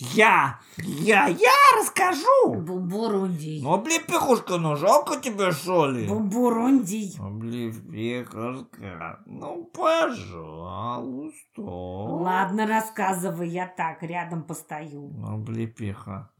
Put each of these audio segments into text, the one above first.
Я, я, я расскажу. Бумбурундий. Ну, облепихушка, ну жалко тебе, что ли? Бумбурундий. Облепихушка, ну, пожалуйста. Ладно, рассказывай, я так, рядом постою. Облепиха.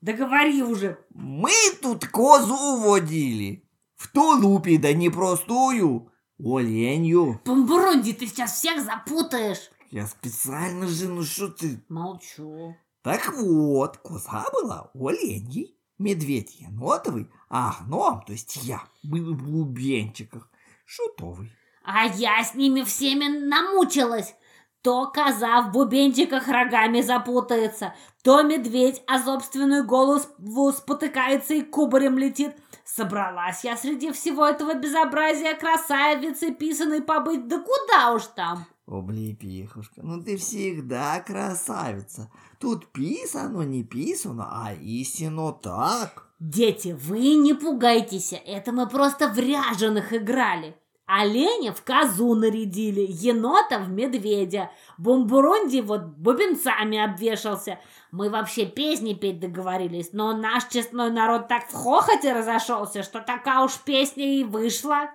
Да говори уже. Мы тут козу водили. В тулупе, да не простую. Оленью. Бумбурундий, ты сейчас всех запутаешь. Я специально же, ну что ты? Молчу. Так вот, коза была оленьей, медведь енотовый, а гном, то есть я, был в бубенчиках, шутовый. А я с ними всеми намучилась. То коза в бубенчиках рогами запутается, то медведь о собственную голову спотыкается и кубарем летит. Собралась я среди всего этого безобразия красавицы писаной побыть, да куда уж там. Облепихушка, ну ты всегда красавица. Тут писано, не писано, а истинно так. Дети, вы не пугайтесь, это мы просто в ряженых играли. Оленя в козу нарядили, енота в медведя, бомбуронди вот бубенцами обвешался. Мы вообще песни петь договорились, но наш честной народ так в хохоте разошелся, что такая уж песня и вышла.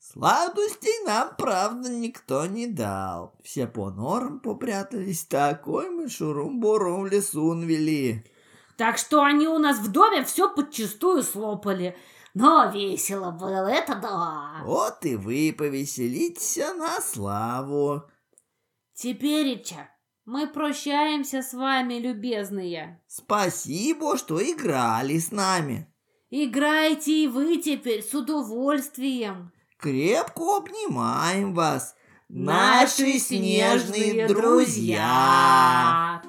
Сладостей нам, правда, никто не дал. Все по норам попрятались, такой мы шурум-бурум в лесу навели. Так что они у нас в доме все подчистую слопали. Но весело было, это да. Вот и вы повеселитесь на славу. Тепереча, мы прощаемся с вами, любезные. Спасибо, что играли с нами. Играйте и вы теперь с удовольствием. Крепко обнимаем вас, Наши снежные друзья.